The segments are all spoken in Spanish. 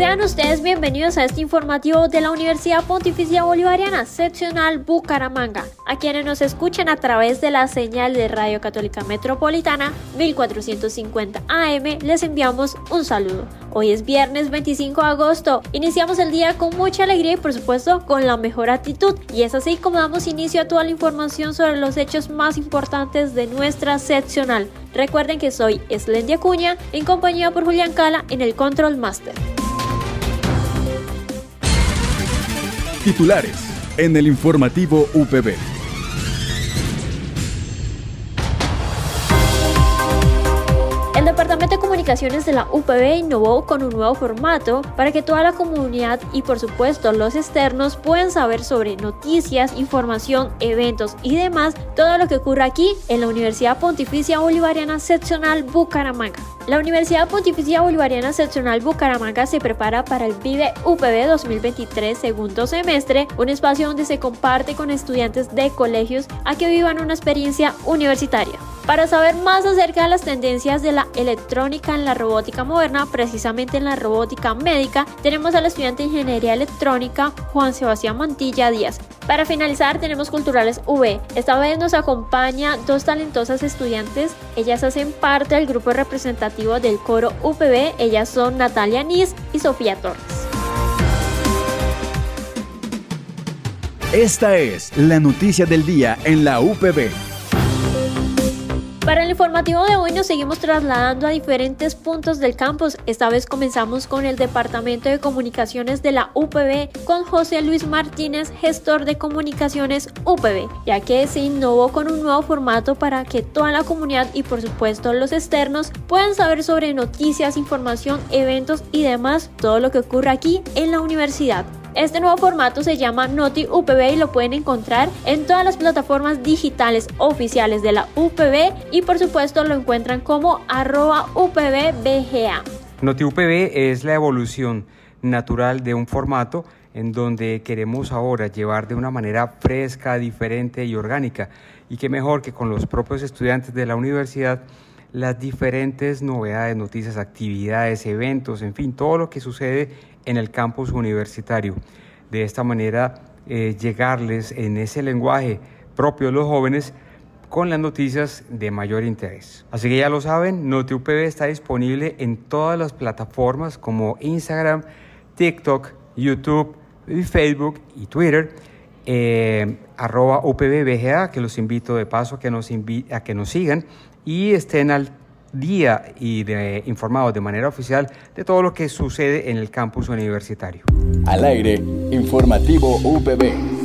Sean ustedes bienvenidos a este informativo de la Universidad Pontificia Bolivariana, seccional Bucaramanga. A quienes nos escuchan a través de la señal de Radio Católica Metropolitana 1450 AM, les enviamos un saludo. Hoy es viernes 25 de agosto. Iniciamos el día con mucha alegría y por supuesto con la mejor actitud. Y es así como damos inicio a toda la información sobre los hechos más importantes de nuestra seccional. Recuerden que soy Slendia Cuña en compañía por Julián Cala en el Control Master. Titulares en el informativo UPB. Comunicaciones de la UPB innovó con un nuevo formato para que toda la comunidad y por supuesto los externos puedan saber sobre noticias, información, eventos y demás, todo lo que ocurre aquí en la Universidad Pontificia Bolivariana Seccional Bucaramanga. La Universidad Pontificia Bolivariana Seccional Bucaramanga se prepara para el Vive UPB 2023 segundo semestre, un espacio donde se comparte con estudiantes de colegios a que vivan una experiencia universitaria. Para saber más acerca de las tendencias de la electrónica en la robótica moderna, precisamente en la robótica médica, tenemos al estudiante de Ingeniería Electrónica Juan Sebastián Mantilla Díaz. Para finalizar tenemos Culturales V. Esta vez nos acompaña dos talentosas estudiantes. Ellas hacen parte del grupo representativo del coro UPB. Ellas son Natalia Nis y Sofía Torres. Esta es la noticia del día en la UPB. Para el informativo de hoy nos seguimos trasladando a diferentes puntos del campus. Esta vez comenzamos con el Departamento de Comunicaciones de la UPB con José Luis Martínez, gestor de comunicaciones UPB, ya que se innovó con un nuevo formato para que toda la comunidad y por supuesto los externos puedan saber sobre noticias, información, eventos y demás, todo lo que ocurre aquí en la universidad. Este nuevo formato se llama Noti UPB y lo pueden encontrar en todas las plataformas digitales oficiales de la UPB y por supuesto lo encuentran como arroba UPBBGA. Noti UPB es la evolución natural de un formato en donde queremos ahora llevar de una manera fresca, diferente y orgánica. Y qué mejor que con los propios estudiantes de la universidad las diferentes novedades, noticias, actividades, eventos, en fin, todo lo que sucede en el campus universitario. De esta manera, eh, llegarles en ese lenguaje propio de los jóvenes con las noticias de mayor interés. Así que ya lo saben, NotiUPB está disponible en todas las plataformas como Instagram, TikTok, YouTube, Facebook y Twitter. Eh, arroba UPBBGA, que los invito de paso a que nos, a que nos sigan y estén al día y de, informados de manera oficial de todo lo que sucede en el campus universitario. Al aire, informativo UPB.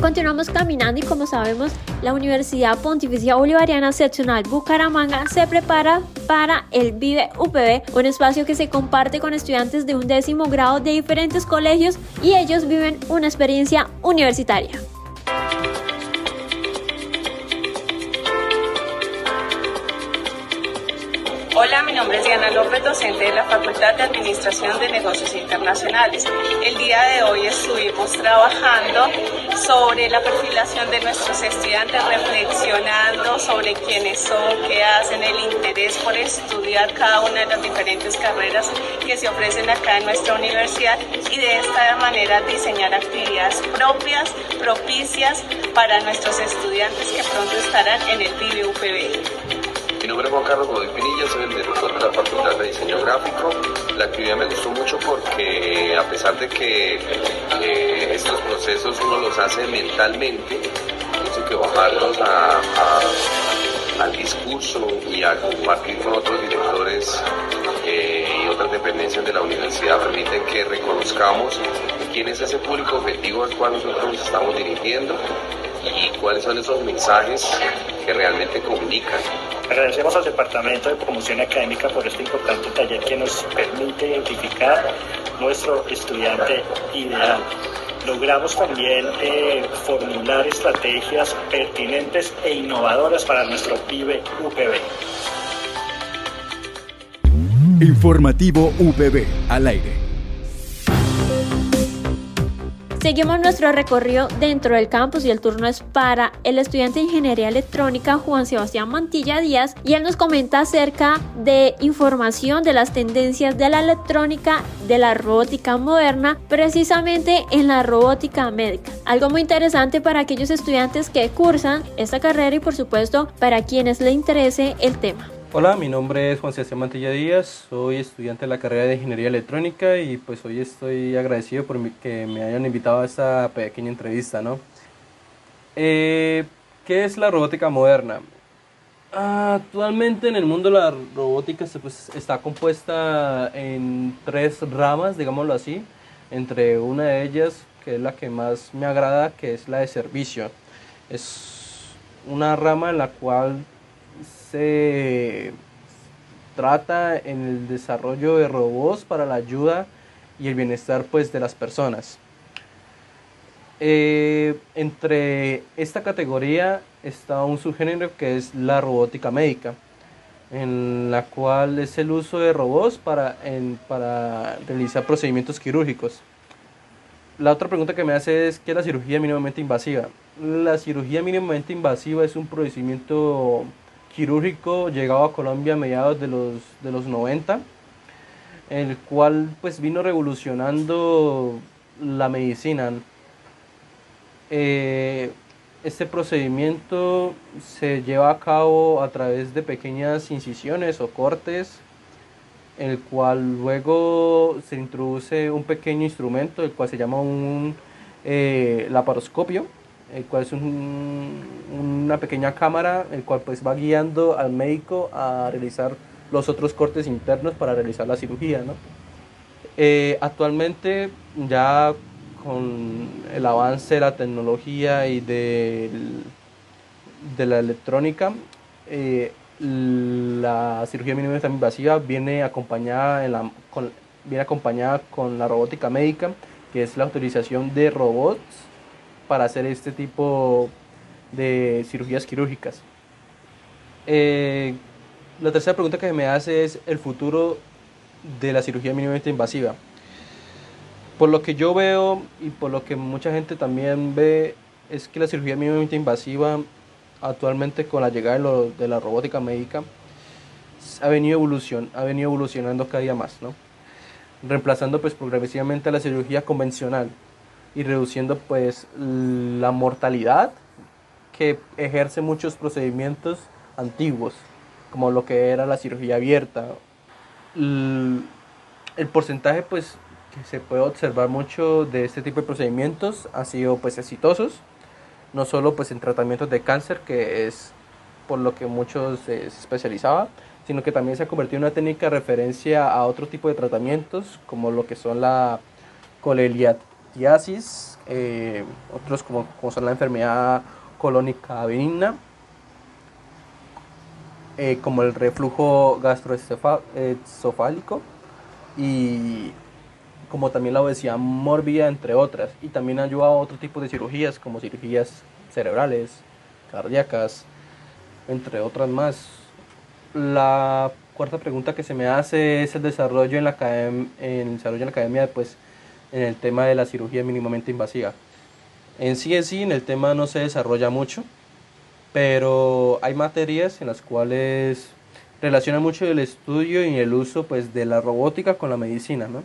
Continuamos caminando y como sabemos, la Universidad Pontificia Bolivariana Seccional Bucaramanga se prepara para el Vive UPB, un espacio que se comparte con estudiantes de un décimo grado de diferentes colegios y ellos viven una experiencia universitaria. Diana López, docente de la Facultad de Administración de Negocios Internacionales. El día de hoy estuvimos trabajando sobre la perfilación de nuestros estudiantes, reflexionando sobre quiénes son, qué hacen, el interés por estudiar cada una de las diferentes carreras que se ofrecen acá en nuestra universidad y de esta manera diseñar actividades propias, propicias para nuestros estudiantes que pronto estarán en el PIB nombre es Juan Carlos Godoy Pinilla, soy el director de la Facultad de Diseño Gráfico. La actividad me gustó mucho porque a pesar de que eh, estos procesos uno los hace mentalmente, tiene que bajarlos al discurso y a compartir con otros directores eh, y otras dependencias de la universidad permiten que reconozcamos quién es ese público objetivo al cual nosotros nos estamos dirigiendo y cuáles son esos mensajes que realmente comunican Agradecemos al Departamento de Promoción Académica por este importante taller que nos permite identificar nuestro estudiante ideal. Logramos también eh, formular estrategias pertinentes e innovadoras para nuestro PIBE UPB. Informativo UPB al aire. Seguimos nuestro recorrido dentro del campus y el turno es para el estudiante de Ingeniería Electrónica Juan Sebastián Mantilla Díaz y él nos comenta acerca de información de las tendencias de la electrónica, de la robótica moderna, precisamente en la robótica médica. Algo muy interesante para aquellos estudiantes que cursan esta carrera y por supuesto para quienes le interese el tema. Hola, mi nombre es Juan Sebastián Mantilla Díaz, soy estudiante de la carrera de Ingeniería Electrónica y pues hoy estoy agradecido por que me hayan invitado a esta pequeña entrevista, ¿no? Eh, ¿Qué es la robótica moderna? Actualmente en el mundo la robótica pues, está compuesta en tres ramas, digámoslo así, entre una de ellas, que es la que más me agrada, que es la de servicio. Es una rama en la cual se trata en el desarrollo de robots para la ayuda y el bienestar pues, de las personas. Eh, entre esta categoría está un subgénero que es la robótica médica, en la cual es el uso de robots para, para realizar procedimientos quirúrgicos. La otra pregunta que me hace es ¿qué es la cirugía mínimamente invasiva? La cirugía mínimamente invasiva es un procedimiento quirúrgico llegado a Colombia a mediados de los, de los 90, el cual pues vino revolucionando la medicina. Eh, este procedimiento se lleva a cabo a través de pequeñas incisiones o cortes, el cual luego se introduce un pequeño instrumento, el cual se llama un eh, laparoscopio el cual es una pequeña cámara, el cual pues va guiando al médico a realizar los otros cortes internos para realizar la cirugía. ¿no? Eh, actualmente ya con el avance de la tecnología y de, de la electrónica, eh, la cirugía mínimamente invasiva viene acompañada, en la, con, viene acompañada con la robótica médica, que es la utilización de robots para hacer este tipo de cirugías quirúrgicas. Eh, la tercera pregunta que me hace es el futuro de la cirugía mínimamente invasiva. Por lo que yo veo y por lo que mucha gente también ve, es que la cirugía mínimamente invasiva actualmente con la llegada de, la robótica médica ha venido, ha venido evolucionando cada día más, ¿no? reemplazando pues progresivamente la cirugía convencional y reduciendo pues la mortalidad que ejerce muchos procedimientos antiguos, como lo que era la cirugía abierta. El, porcentaje pues que se puede observar mucho de este tipo de procedimientos ha sido pues exitosos, no solo pues en tratamientos de cáncer, que es por lo que muchos se especializaba, sino que también se ha convertido en una técnica de referencia a otro tipo de tratamientos, como lo que son la coleliat eh, otros como, como, son la enfermedad colónica benigna, eh, como el reflujo gastroesofálico y como también la obesidad mórbida, entre otras. Y también ayuda a otro tipo de cirugías, como cirugías cerebrales, cardíacas, entre otras más. La cuarta pregunta que se me hace es el desarrollo en la, en el desarrollo en la academia, pues, en el tema de la cirugía mínimamente invasiva. En sí en sí, en el tema no se desarrolla mucho, pero hay materias en las cuales relaciona mucho el estudio y el uso pues, de la robótica con la medicina. ¿no?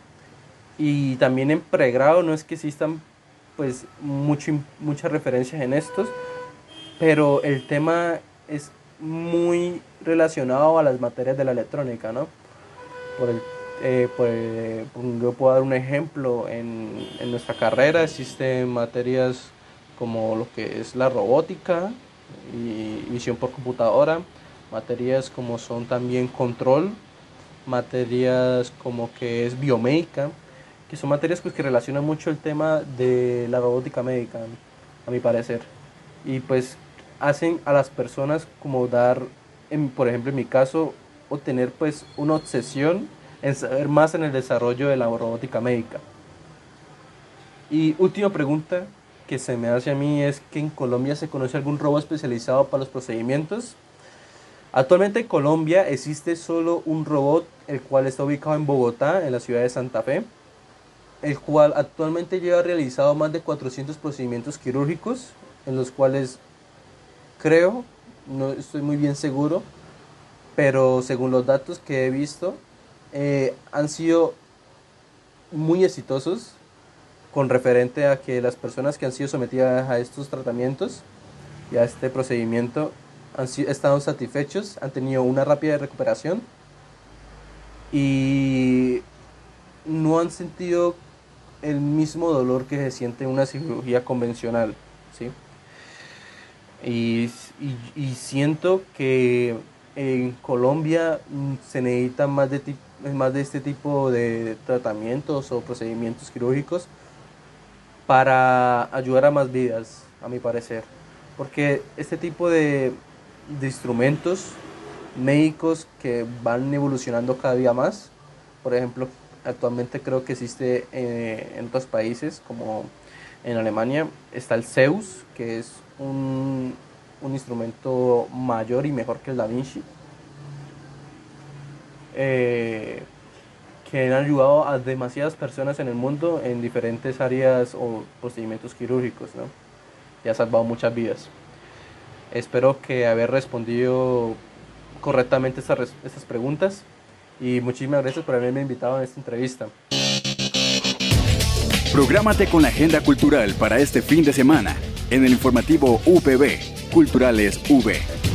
Y también en pregrado no es que existan pues, mucho, muchas referencias en estos, pero el tema es muy relacionado a las materias de la electrónica, ¿no? Por el eh, pues, yo puedo dar un ejemplo, en, en, nuestra carrera existen materias como lo que es la robótica y visión por computadora, materias como son también control, materias como que es biomédica, que son materias pues, que relacionan mucho el tema de la robótica médica, a mi parecer, y pues hacen a las personas como dar por ejemplo, en mi caso, o tener pues una obsesión en saber más en el desarrollo de la robótica médica. Y última pregunta que se me hace a mí es que en Colombia se conoce algún robot especializado para los procedimientos. Actualmente en Colombia existe solo un robot, el cual está ubicado en Bogotá, en la ciudad de Santa Fe, el cual actualmente lleva realizado más de 400 procedimientos quirúrgicos, en los cuales creo, no estoy muy bien seguro, pero según los datos que he visto, eh, han sido muy exitosos con referente a que las personas que han sido sometidas a estos tratamientos y a este procedimiento han estado satisfechos, han tenido una rápida recuperación y no han sentido el mismo dolor que se siente en una cirugía convencional. ¿sí? Y, y, siento que en Colombia mm, se necesita más de, más de este tipo de tratamientos o procedimientos quirúrgicos para ayudar a más vidas, a mi parecer. Porque este tipo de, instrumentos médicos que van evolucionando cada día más, por ejemplo, actualmente creo que existe eh, en otros países como en Alemania, está el Zeus, que es un, un instrumento mayor y mejor que el Da Vinci. Eh, que han ayudado a demasiadas personas en el mundo en diferentes áreas o procedimientos quirúrgicos, ¿no? Y ha salvado muchas vidas. Espero que haber respondido correctamente estas, estas preguntas y muchísimas gracias por haberme invitado a esta entrevista. Prográmate con la agenda cultural para este fin de semana en el informativo UPB, Culturales V.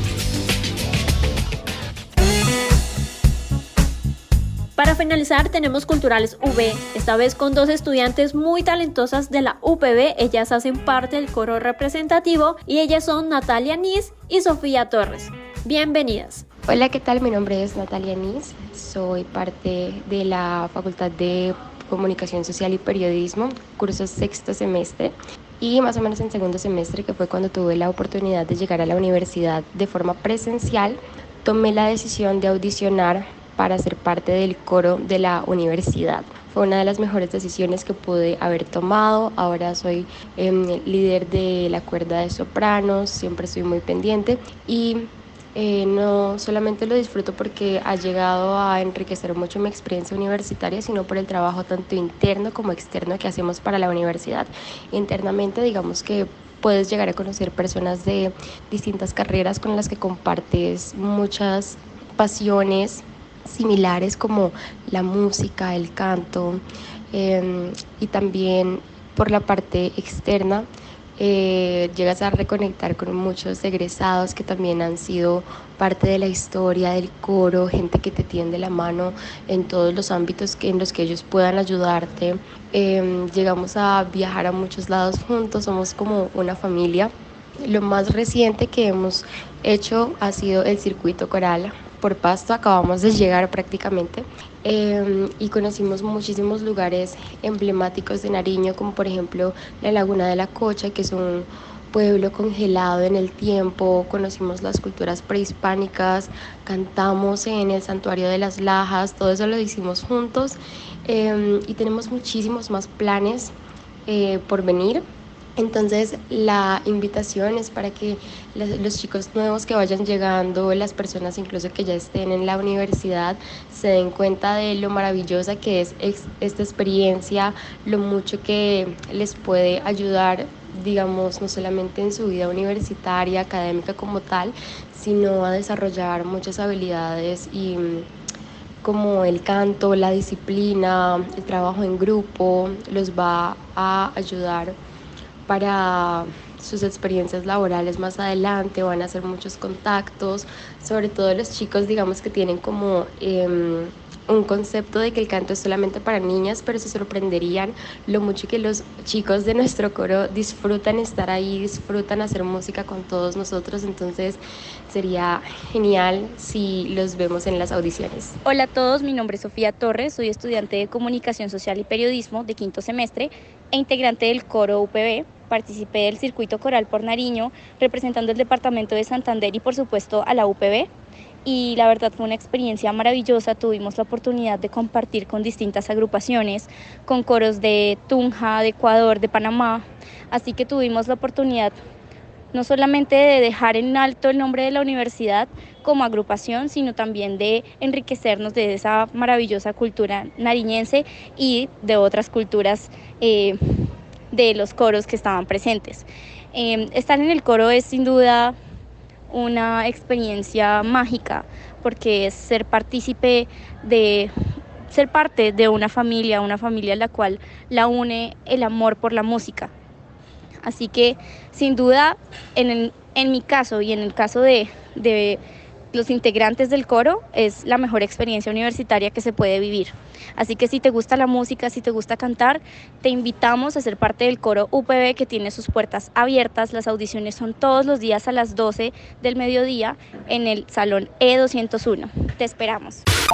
Para finalizar tenemos Culturales V, esta vez con dos estudiantes muy talentosas de la UPB, ellas hacen parte del coro representativo y ellas son Natalia Nis y Sofía Torres. Bienvenidas. Hola, ¿qué tal? Mi nombre es Natalia Nis, soy parte de la Facultad de Comunicación Social y Periodismo, curso sexto semestre y más o menos en segundo semestre, que fue cuando tuve la oportunidad de llegar a la universidad de forma presencial, tomé la decisión de audicionar para ser parte del coro de la universidad. Fue una de las mejores decisiones que pude haber tomado. Ahora soy em, líder de la cuerda de sopranos, siempre estoy muy pendiente y eh, no solamente lo disfruto porque ha llegado a enriquecer mucho mi experiencia universitaria, sino por el trabajo tanto interno como externo que hacemos para la universidad. Internamente, digamos que puedes llegar a conocer personas de distintas carreras con las que compartes muchas pasiones similares como la música, el canto em, y también por la parte externa eh, llegas a reconectar con muchos egresados que también han sido parte de la historia del coro, gente que te tiende la mano en todos los ámbitos que, en los que ellos puedan ayudarte. Em, llegamos a viajar a muchos lados juntos, somos como una familia. Lo más reciente que hemos hecho ha sido el circuito coral por Pasto, acabamos de llegar prácticamente em, y conocimos muchísimos lugares emblemáticos de Nariño, como por ejemplo la Laguna de la Cocha, que es un pueblo congelado en el tiempo, conocimos las culturas prehispánicas, cantamos en el santuario de las Lajas, todo eso lo hicimos juntos em, y tenemos muchísimos más planes eh, por venir. Entonces la invitación es para que los chicos nuevos que vayan llegando, las personas incluso que ya estén en la universidad, se den cuenta de lo maravillosa que es esta experiencia, lo mucho que les puede ayudar, digamos, no solamente en su vida universitaria, académica como tal, sino a desarrollar muchas habilidades y como el canto, la disciplina, el trabajo en grupo, los va a ayudar para sus experiencias laborales más adelante, van a hacer muchos contactos, sobre todo los chicos digamos que tienen como em, un concepto de que el canto es solamente para niñas, pero se sorprenderían lo mucho que los chicos de nuestro coro disfrutan estar ahí, disfrutan hacer música con todos nosotros, entonces sería genial si los vemos en las audiciones. Hola a todos, mi nombre es Sofía Torres, soy estudiante de Comunicación Social y Periodismo de quinto semestre e integrante del coro UPB participé del circuito coral por Nariño, representando el departamento de Santander y por supuesto a la UPB. y la verdad fue una experiencia maravillosa. Tuvimos la oportunidad de compartir con distintas agrupaciones, con coros de Tunja, de Ecuador, de Panamá, así que tuvimos la oportunidad no solamente de dejar en alto el nombre de la universidad como agrupación, sino también de enriquecernos de esa maravillosa cultura nariñense y de otras culturas eh, de los coros que estaban presentes. Eh, estar en el coro es sin duda una experiencia mágica porque es ser partícipe de ser parte de una familia, una familia a la cual la une el amor por la música. Así que sin duda en, en mi caso y en el caso de los integrantes del coro es la mejor experiencia universitaria que se puede vivir. Así que si te gusta la música, si te gusta cantar, te invitamos a ser parte del coro UPB que tiene sus puertas abiertas. Las audiciones son todos los días a las 12 del mediodía en el salón E201. Te esperamos.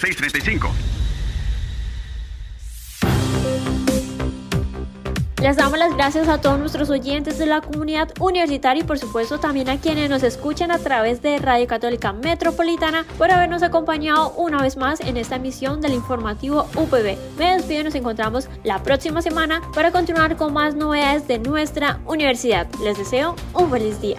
2635. Les damos las gracias a todos nuestros oyentes de la comunidad universitaria y por supuesto también a quienes nos escuchan a través de Radio Católica Metropolitana por habernos acompañado una vez más en esta emisión del informativo UPB. Me despido y nos encontramos la próxima semana para continuar con más novedades de nuestra universidad. Les deseo un feliz día.